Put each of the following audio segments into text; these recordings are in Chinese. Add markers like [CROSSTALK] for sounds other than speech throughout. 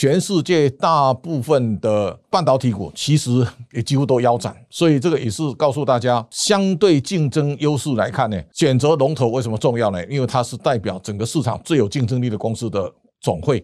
全世界大部分的半导体股其实也几乎都腰斩，所以这个也是告诉大家，相对竞争优势来看呢，选择龙头为什么重要呢？因为它是代表整个市场最有竞争力的公司的总会。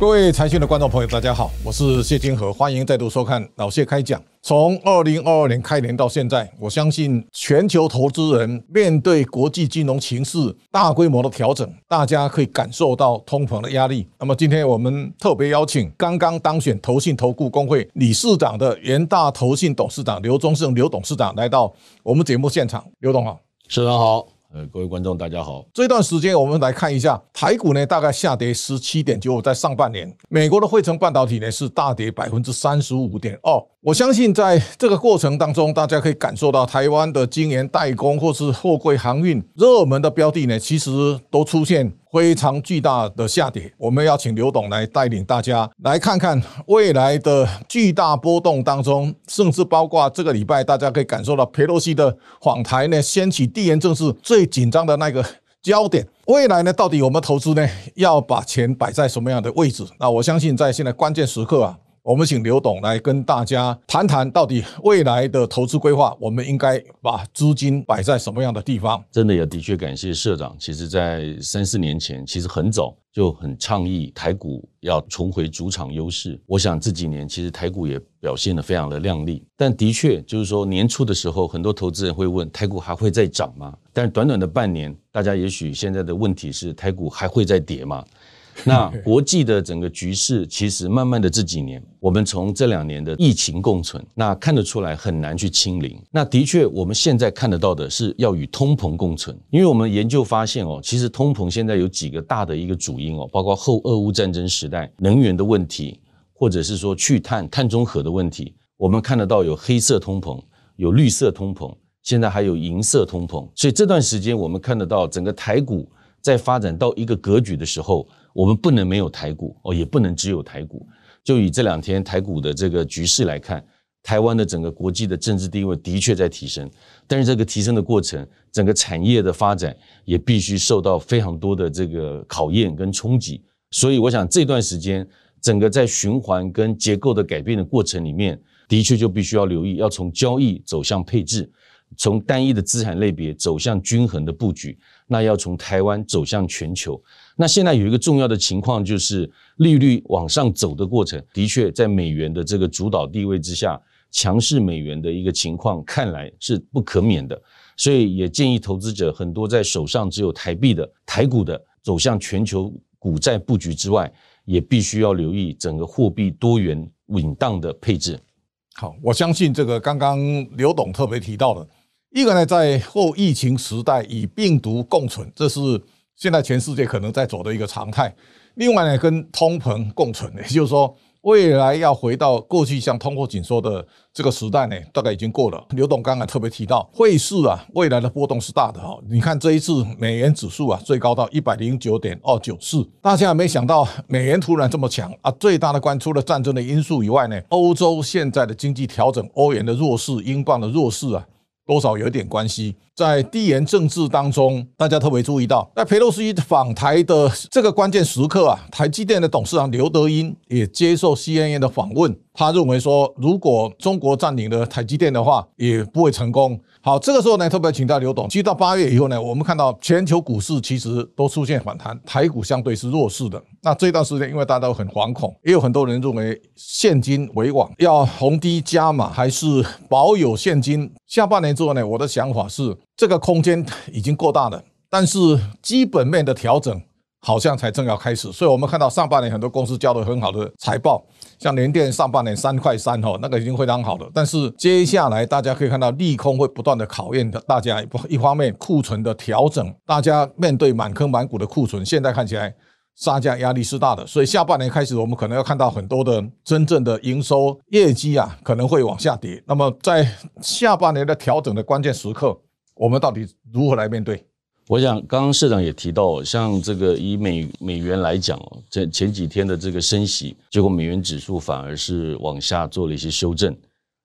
各位财讯的观众朋友，大家好，我是谢金河，欢迎再度收看老谢开讲。从二零二二年开年到现在，我相信全球投资人面对国际金融形势大规模的调整，大家可以感受到通膨的压力。那么今天我们特别邀请刚刚当选投信投顾工会理事长的元大投信董事长刘忠胜刘董事长来到我们节目现场。刘董好，市长好。呃，各位观众，大家好。这段时间，我们来看一下台股呢，大概下跌十七点九，在上半年，美国的汇成半导体呢是大跌百分之三十五点二。我相信在这个过程当中，大家可以感受到台湾的晶圆代工或是货柜航运热门的标的呢，其实都出现。非常巨大的下跌，我们要请刘董来带领大家来看看未来的巨大波动当中，甚至包括这个礼拜，大家可以感受到佩洛西的访台呢，掀起地缘政治最紧张的那个焦点。未来呢，到底我们投资呢，要把钱摆在什么样的位置？那我相信在现在关键时刻啊。我们请刘董来跟大家谈谈，到底未来的投资规划，我们应该把资金摆在什么样的地方？真的也的确感谢社长。其实，在三四年前，其实很早就很倡议台股要重回主场优势。我想这几年其实台股也表现得非常的亮丽。但的确就是说，年初的时候，很多投资人会问：台股还会再涨吗？但短短的半年，大家也许现在的问题是：台股还会再跌吗？[LAUGHS] 那国际的整个局势，其实慢慢的这几年，我们从这两年的疫情共存，那看得出来很难去清零。那的确，我们现在看得到的是要与通膨共存，因为我们研究发现哦，其实通膨现在有几个大的一个主因哦，包括后俄乌战争时代能源的问题，或者是说去碳碳中和的问题。我们看得到有黑色通膨，有绿色通膨，现在还有银色通膨。所以这段时间我们看得到整个台股在发展到一个格局的时候。我们不能没有台股哦，也不能只有台股。就以这两天台股的这个局势来看，台湾的整个国际的政治地位的确在提升，但是这个提升的过程，整个产业的发展也必须受到非常多的这个考验跟冲击。所以，我想这段时间整个在循环跟结构的改变的过程里面，的确就必须要留意，要从交易走向配置，从单一的资产类别走向均衡的布局。那要从台湾走向全球。那现在有一个重要的情况，就是利率往上走的过程，的确在美元的这个主导地位之下，强势美元的一个情况看来是不可免的。所以也建议投资者很多在手上只有台币的台股的，走向全球股债布局之外，也必须要留意整个货币多元稳当的配置。好，我相信这个刚刚刘董特别提到的，一个呢，在后疫情时代与病毒共存，这是。现在全世界可能在走的一个常态，另外呢，跟通膨共存，也就是说，未来要回到过去像通货紧缩的这个时代呢，大概已经过了。刘董刚才特别提到，汇市啊，未来的波动是大的哈。你看这一次美元指数啊，最高到一百零九点二九四，大家没想到美元突然这么强啊。最大的关除了战争的因素以外呢，欧洲现在的经济调整，欧元的弱势，英镑的弱势啊。多少有点关系，在地缘政治当中，大家特别注意到，在佩洛西访台的这个关键时刻啊，台积电的董事长刘德英也接受 CNN 的访问，他认为说，如果中国占领了台积电的话，也不会成功。好，这个时候呢，特别请到刘董。其实到八月以后呢，我们看到全球股市其实都出现反弹，台股相对是弱势的。那这段时间，因为大家都很惶恐，也有很多人认为现金为王，要逢低加码还是保有现金？下半年之后呢，我的想法是，这个空间已经够大了，但是基本面的调整。好像才正要开始，所以我们看到上半年很多公司交的很好的财报，像联电上半年三块三哈，那个已经非常好了。但是接下来大家可以看到利空会不断的考验大家，一方面库存的调整，大家面对满坑满谷的库存，现在看起来杀价压力是大的，所以下半年开始我们可能要看到很多的真正的营收业绩啊可能会往下跌。那么在下半年的调整的关键时刻，我们到底如何来面对？我想，刚刚社长也提到，像这个以美美元来讲哦，这前几天的这个升息，结果美元指数反而是往下做了一些修正。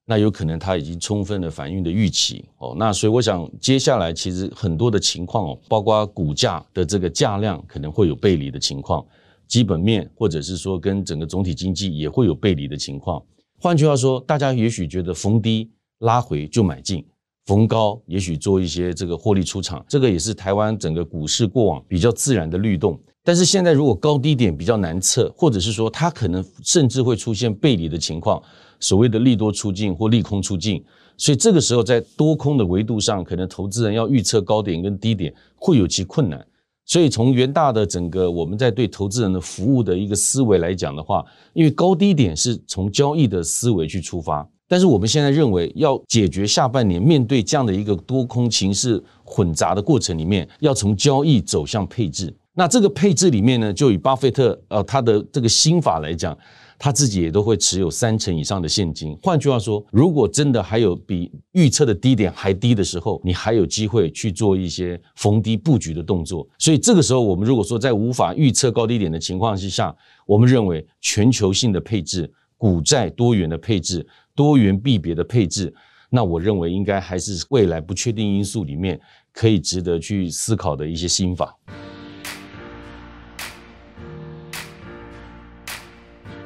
那有可能它已经充分的反映的预期哦。那所以我想接下来其实很多的情况哦，包括股价的这个价量可能会有背离的情况，基本面或者是说跟整个总体经济也会有背离的情况。换句话说，大家也许觉得逢低拉回就买进。逢高也许做一些这个获利出场，这个也是台湾整个股市过往比较自然的律动。但是现在如果高低点比较难测，或者是说它可能甚至会出现背离的情况，所谓的利多出境或利空出境，所以这个时候在多空的维度上，可能投资人要预测高点跟低点会有其困难。所以从元大的整个我们在对投资人的服务的一个思维来讲的话，因为高低点是从交易的思维去出发。但是我们现在认为，要解决下半年面对这样的一个多空情势混杂的过程里面，要从交易走向配置。那这个配置里面呢，就以巴菲特呃他的这个心法来讲，他自己也都会持有三成以上的现金。换句话说，如果真的还有比预测的低点还低的时候，你还有机会去做一些逢低布局的动作。所以这个时候，我们如果说在无法预测高低点的情况之下，我们认为全球性的配置、股债多元的配置。多元币别的配置，那我认为应该还是未来不确定因素里面可以值得去思考的一些心法。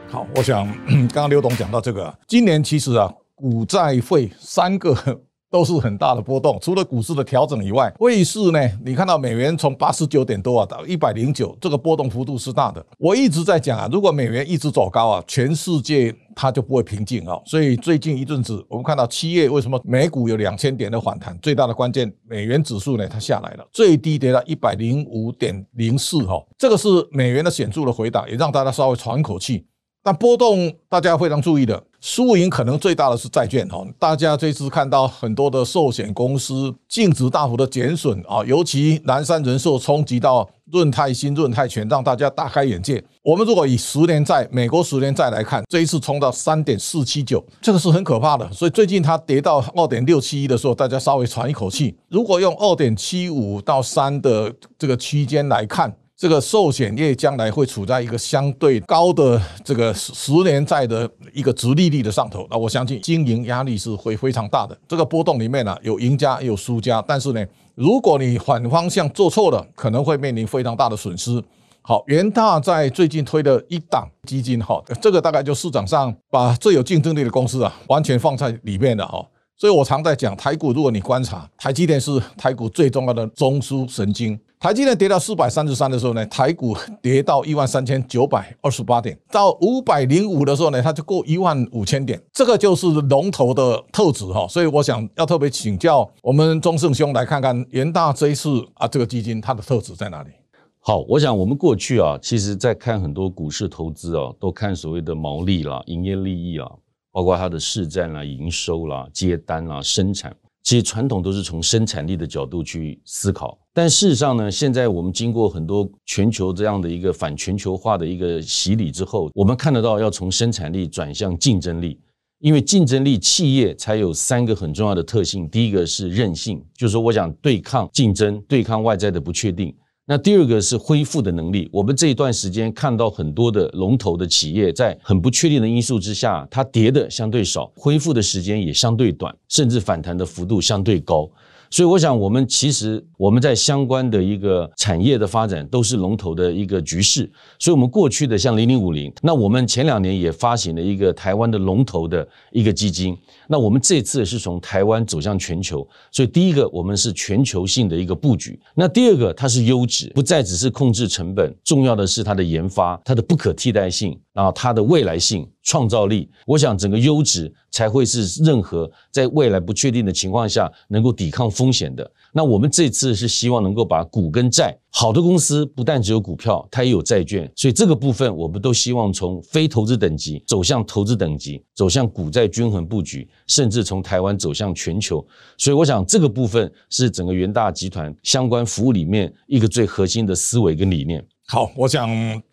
好，我想 [CLEARS THROAT] 刚刚刘董讲到这个，今年其实啊，股债汇三个。都是很大的波动，除了股市的调整以外，汇市呢？你看到美元从八十九点多啊到一百零九，这个波动幅度是大的。我一直在讲啊，如果美元一直走高啊，全世界它就不会平静啊。所以最近一阵子，我们看到七月为什么美股有两千点的反弹？最大的关键，美元指数呢它下来了，最低跌到一百零五点零四哈，这个是美元的显著的回档，也让大家稍微喘口气。那波动大家非常注意的，输赢可能最大的是债券哈。大家这次看到很多的寿险公司净值大幅的减损啊，尤其南山人寿冲击到润泰新、润泰全，让大家大开眼界。我们如果以十年债、美国十年债来看，这一次冲到三点四七九，这个是很可怕的。所以最近它跌到二点六七一的时候，大家稍微喘一口气。如果用二点七五到三的这个区间来看。这个寿险业将来会处在一个相对高的这个十年债的一个直利率的上头，那我相信经营压力是会非常大的。这个波动里面呢，有赢家也有输家，但是呢，如果你反方向做错了，可能会面临非常大的损失。好，元大在最近推的一档基金，哈，这个大概就市场上把最有竞争力的公司啊，完全放在里面的哈。所以我常在讲台股，如果你观察，台积电是台股最重要的中枢神经。台积电跌到四百三十三的时候呢，台股跌到一万三千九百二十八点，到五百零五的时候呢，它就过一万五千点，这个就是龙头的特质哈。所以我想要特别请教我们钟盛兄来看看元大这一次啊，这个基金它的特质在哪里？好，我想我们过去啊，其实在看很多股市投资啊，都看所谓的毛利啦、营业利益啊。包括它的市占啦、营收啦、接单啦、生产，其实传统都是从生产力的角度去思考。但事实上呢，现在我们经过很多全球这样的一个反全球化的一个洗礼之后，我们看得到要从生产力转向竞争力，因为竞争力企业才有三个很重要的特性。第一个是韧性，就是说我想对抗竞争、对抗外在的不确定。那第二个是恢复的能力。我们这一段时间看到很多的龙头的企业在很不确定的因素之下，它跌的相对少，恢复的时间也相对短，甚至反弹的幅度相对高。所以我想，我们其实我们在相关的一个产业的发展都是龙头的一个局势。所以，我们过去的像零零五零，那我们前两年也发行了一个台湾的龙头的一个基金。那我们这次是从台湾走向全球，所以第一个我们是全球性的一个布局。那第二个它是优质，不再只是控制成本，重要的是它的研发，它的不可替代性。然后，它的未来性、创造力，我想整个优质才会是任何在未来不确定的情况下能够抵抗风险的。那我们这次是希望能够把股跟债，好的公司不但只有股票，它也有债券，所以这个部分我们都希望从非投资等级走向投资等级，走向股债均衡布局，甚至从台湾走向全球。所以我想这个部分是整个元大集团相关服务里面一个最核心的思维跟理念。好，我想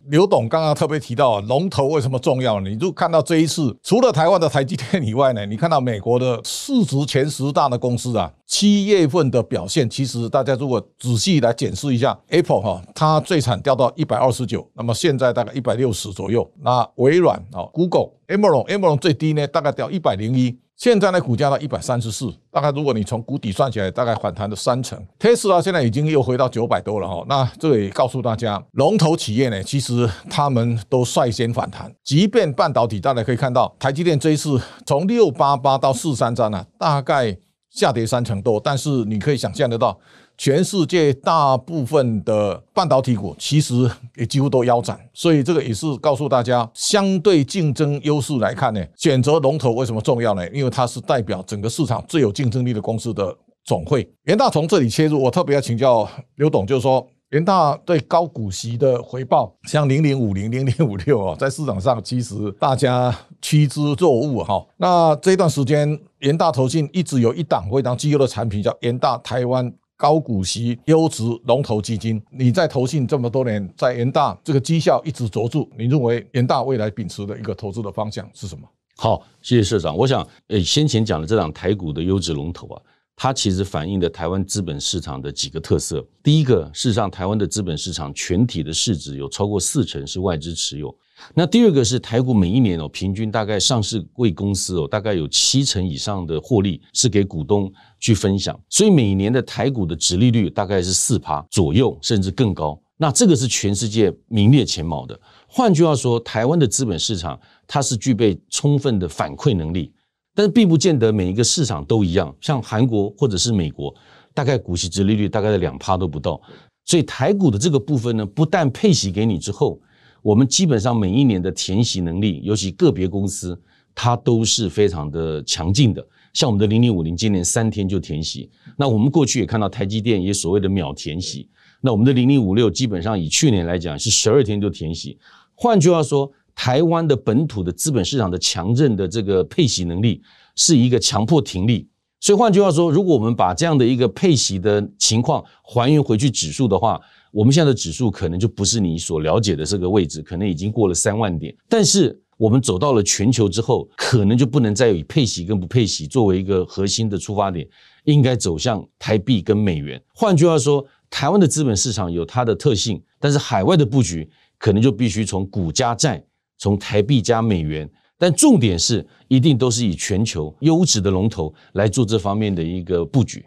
刘董刚刚特别提到龙头为什么重要？你就看到这一次，除了台湾的台积电以外呢，你看到美国的市值前十大的公司啊，七月份的表现，其实大家如果仔细来检视一下，Apple 哈，它最惨掉到一百二十九，那么现在大概一百六十左右。那微软啊，Google、Amazon、Amazon 最低呢，大概掉一百零一。现在呢，股价到一百三十四，大概如果你从谷底算起来，大概反弹了三成。特斯拉现在已经又回到九百多了哈，那这也告诉大家，龙头企业呢，其实他们都率先反弹。即便半导体，大家可以看到，台积电这一次从六八八到四三三呢，大概下跌三成多，但是你可以想象得到。全世界大部分的半导体股其实也几乎都腰斩，所以这个也是告诉大家，相对竞争优势来看呢，选择龙头为什么重要呢？因为它是代表整个市场最有竞争力的公司的总会。元大从这里切入，我特别要请教刘董，就是说元大对高股息的回报，像零零五零、零零五六啊，在市场上其实大家趋之若鹜哈。那这段时间，元大投信一直有一档非常绩优的产品，叫元大台湾。高股息优质龙头基金，你在投信这么多年，在元大这个绩效一直卓著，你认为元大未来秉持的一个投资的方向是什么？好，谢谢社长。我想，呃，先前讲的这档台股的优质龙头啊，它其实反映的台湾资本市场的几个特色。第一个，事实上，台湾的资本市场全体的市值有超过四成是外资持有。那第二个是台股每一年哦，平均大概上市贵公司哦，大概有七成以上的获利是给股东去分享，所以每年的台股的值利率大概是四趴左右，甚至更高。那这个是全世界名列前茅的。换句话说，台湾的资本市场它是具备充分的反馈能力，但是并不见得每一个市场都一样。像韩国或者是美国，大概股息值利率大概在两趴都不到，所以台股的这个部分呢，不但配息给你之后。我们基本上每一年的填息能力，尤其个别公司，它都是非常的强劲的。像我们的零零五零，今年三天就填息。那我们过去也看到台积电也所谓的秒填息。那我们的零零五六基本上以去年来讲是十二天就填息。换句话说，台湾的本土的资本市场的强韧的这个配息能力是一个强迫停利。所以换句话说，如果我们把这样的一个配息的情况还原回去指数的话，我们现在的指数可能就不是你所了解的这个位置，可能已经过了三万点。但是我们走到了全球之后，可能就不能再以配息跟不配息作为一个核心的出发点，应该走向台币跟美元。换句话说，台湾的资本市场有它的特性，但是海外的布局可能就必须从股加债，从台币加美元。但重点是，一定都是以全球优质的龙头来做这方面的一个布局。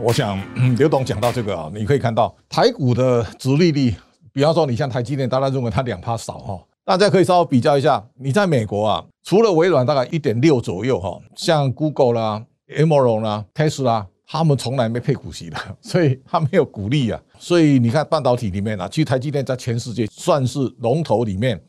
我想刘董讲到这个啊，你可以看到台股的殖利率，比方说你像台积电，大家认为它两趴少哈，大家可以稍微比较一下。你在美国啊，除了微软大概一点六左右哈，像 Google 啦、Amazon 啦、Tesla，他们从来没配股息的，[LAUGHS] 所以他没有股利啊。所以你看半导体里面啊，其实台积电在全世界算是龙头里面。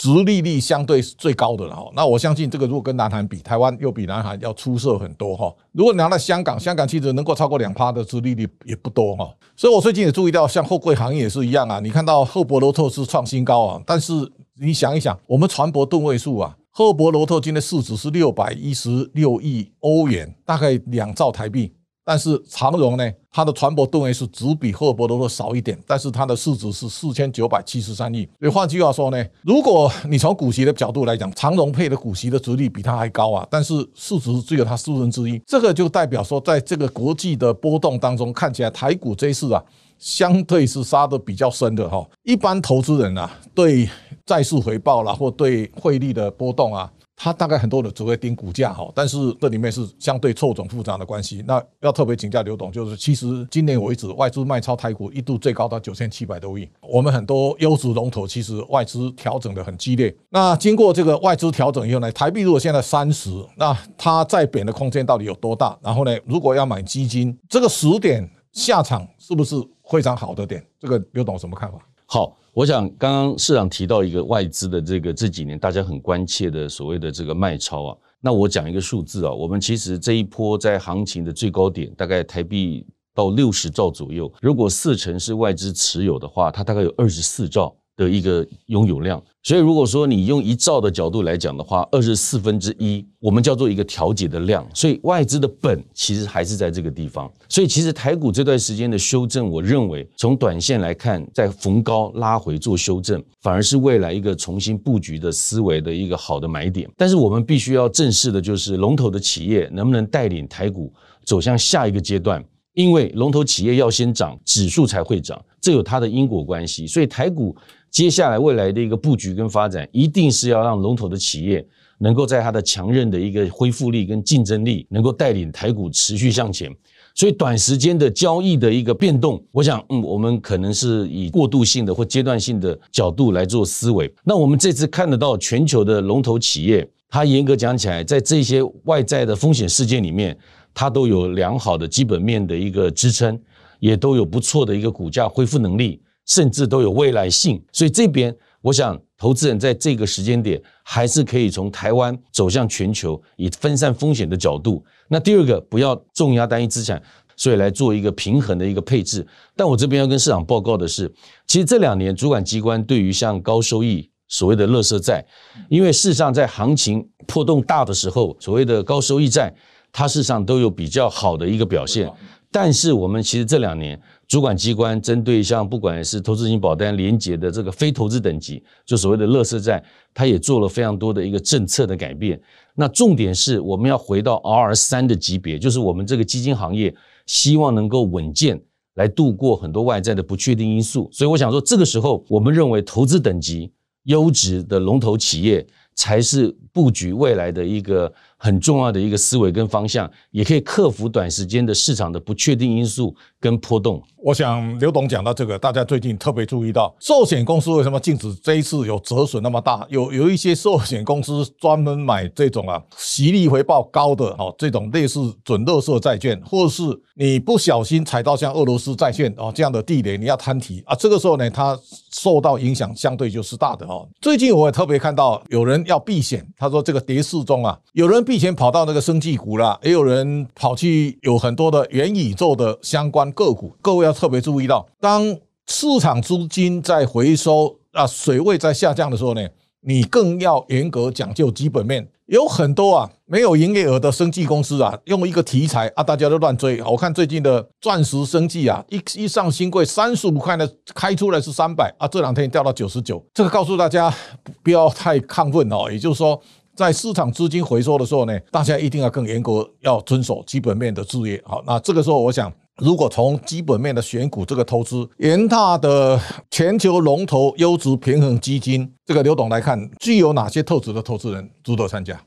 殖利率相对是最高的了哈，那我相信这个如果跟南韩比，台湾又比南韩要出色很多哈。如果拿到香港，香港其实能够超过两趴的殖利率也不多哈。所以我最近也注意到，像货柜行业也是一样啊。你看到赫伯罗特是创新高啊，但是你想一想，我们船舶吨位数啊，赫伯罗特今天市值是六百一十六亿欧元，大概两兆台币。但是长荣呢，它的船舶吨位是只比赫伯罗特少一点，但是它的市值是四千九百七十三亿。所以换句话说呢，如果你从股息的角度来讲，长荣配的股息的值率比它还高啊，但是市值只有它四分之一，这个就代表说，在这个国际的波动当中，看起来台股这一次啊，相对是杀的比较深的哈。一般投资人啊，对债市回报啦，或对汇率的波动啊。它大概很多的只会盯股价哈，但是这里面是相对错综复杂的关系。那要特别请教刘董，就是其实今年为止外资卖超台股一度最高到九千七百多亿，我们很多优质龙头其实外资调整的很激烈。那经过这个外资调整以后呢，台币如果现在三十，那它再贬的空间到底有多大？然后呢，如果要买基金，这个十点下场是不是非常好的点？这个刘董什么看法？好。我想刚刚市长提到一个外资的这个这几年大家很关切的所谓的这个卖超啊，那我讲一个数字啊，我们其实这一波在行情的最高点大概台币到六十兆左右，如果四成是外资持有的话，它大概有二十四兆。的一个拥有量，所以如果说你用一兆的角度来讲的话，二十四分之一，我们叫做一个调节的量，所以外资的本其实还是在这个地方。所以其实台股这段时间的修正，我认为从短线来看，在逢高拉回做修正，反而是未来一个重新布局的思维的一个好的买点。但是我们必须要正视的就是龙头的企业能不能带领台股走向下一个阶段。因为龙头企业要先涨，指数才会涨，这有它的因果关系。所以台股接下来未来的一个布局跟发展，一定是要让龙头的企业能够在它的强韧的一个恢复力跟竞争力，能够带领台股持续向前。所以短时间的交易的一个变动，我想，嗯，我们可能是以过渡性的或阶段性的角度来做思维。那我们这次看得到全球的龙头企业，它严格讲起来，在这些外在的风险事件里面。它都有良好的基本面的一个支撑，也都有不错的一个股价恢复能力，甚至都有未来性。所以这边，我想投资人在这个时间点还是可以从台湾走向全球，以分散风险的角度。那第二个，不要重压单一资产，所以来做一个平衡的一个配置。但我这边要跟市场报告的是，其实这两年主管机关对于像高收益所谓的垃圾债，因为事实上在行情破动大的时候，所谓的高收益债。它事实上都有比较好的一个表现，但是我们其实这两年主管机关针对像不管是投资型保单连接的这个非投资等级，就所谓的乐色债，它也做了非常多的一个政策的改变。那重点是我们要回到 R 三的级别，就是我们这个基金行业希望能够稳健来度过很多外在的不确定因素。所以我想说，这个时候我们认为投资等级优质的龙头企业才是布局未来的一个。很重要的一个思维跟方向，也可以克服短时间的市场的不确定因素跟波动。我想刘董讲到这个，大家最近特别注意到，寿险公司为什么禁止这一次有折损那么大？有有一些寿险公司专门买这种啊，息利回报高的哦，这种类似准乐色债券，或者是你不小心踩到像俄罗斯债券哦这样的地雷，你要摊提啊，这个时候呢，它受到影响相对就是大的哦。最近我也特别看到有人要避险，他说这个跌势中啊，有人。避险跑到那个生技股了，也有人跑去有很多的元宇宙的相关个股。各位要特别注意到，当市场资金在回收啊，水位在下降的时候呢，你更要严格讲究基本面。有很多啊没有营业额的生技公司啊，用一个题材啊，大家都乱追。我看最近的钻石生技啊，一一上新贵三十五块呢，开出来是三百啊，这两天掉到九十九。这个告诉大家不要太亢奋哦，也就是说。在市场资金回收的时候呢，大家一定要更严格，要遵守基本面的制约。好，那这个时候，我想，如果从基本面的选股这个投资，元大的全球龙头优质平衡基金，这个刘董来看，具有哪些特质的投资人值得参加？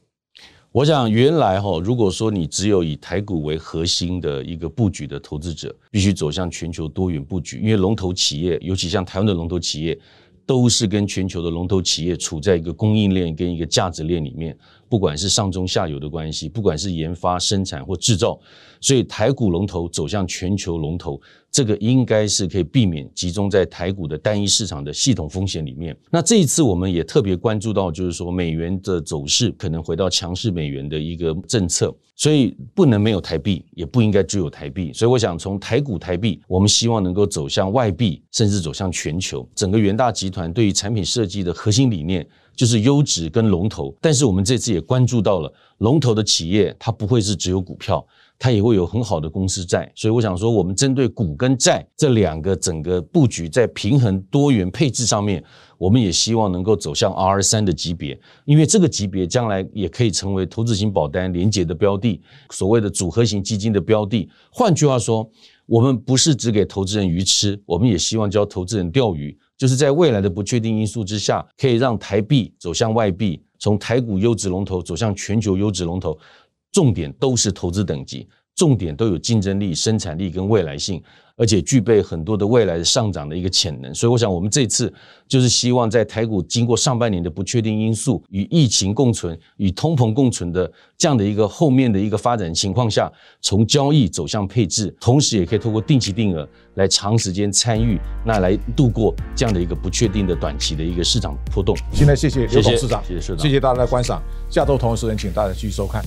我想，原来哈，如果说你只有以台股为核心的一个布局的投资者，必须走向全球多元布局，因为龙头企业，尤其像台湾的龙头企业。都是跟全球的龙头企业处在一个供应链跟一个价值链里面，不管是上中下游的关系，不管是研发、生产或制造，所以台股龙头走向全球龙头。这个应该是可以避免集中在台股的单一市场的系统风险里面。那这一次我们也特别关注到，就是说美元的走势可能回到强势美元的一个政策，所以不能没有台币，也不应该只有台币。所以我想从台股台币，我们希望能够走向外币，甚至走向全球。整个元大集团对于产品设计的核心理念就是优质跟龙头，但是我们这次也关注到了龙头的企业，它不会是只有股票。它也会有很好的公司债，所以我想说，我们针对股跟债这两个整个布局，在平衡多元配置上面，我们也希望能够走向 R 三的级别，因为这个级别将来也可以成为投资型保单连接的标的，所谓的组合型基金的标的。换句话说，我们不是只给投资人鱼吃，我们也希望教投资人钓鱼，就是在未来的不确定因素之下，可以让台币走向外币，从台股优质龙头走向全球优质龙头。重点都是投资等级，重点都有竞争力、生产力跟未来性，而且具备很多的未来的上涨的一个潜能。所以，我想我们这次就是希望在台股经过上半年的不确定因素与疫情共存、与通膨共存的这样的一个后面的一个发展情况下，从交易走向配置，同时也可以通过定期定额来长时间参与，那来度过这样的一个不确定的短期的一个市场波动。现在谢谢刘董事长，谢谢谢谢大家的观赏。下周同一时间，请大家继续收看。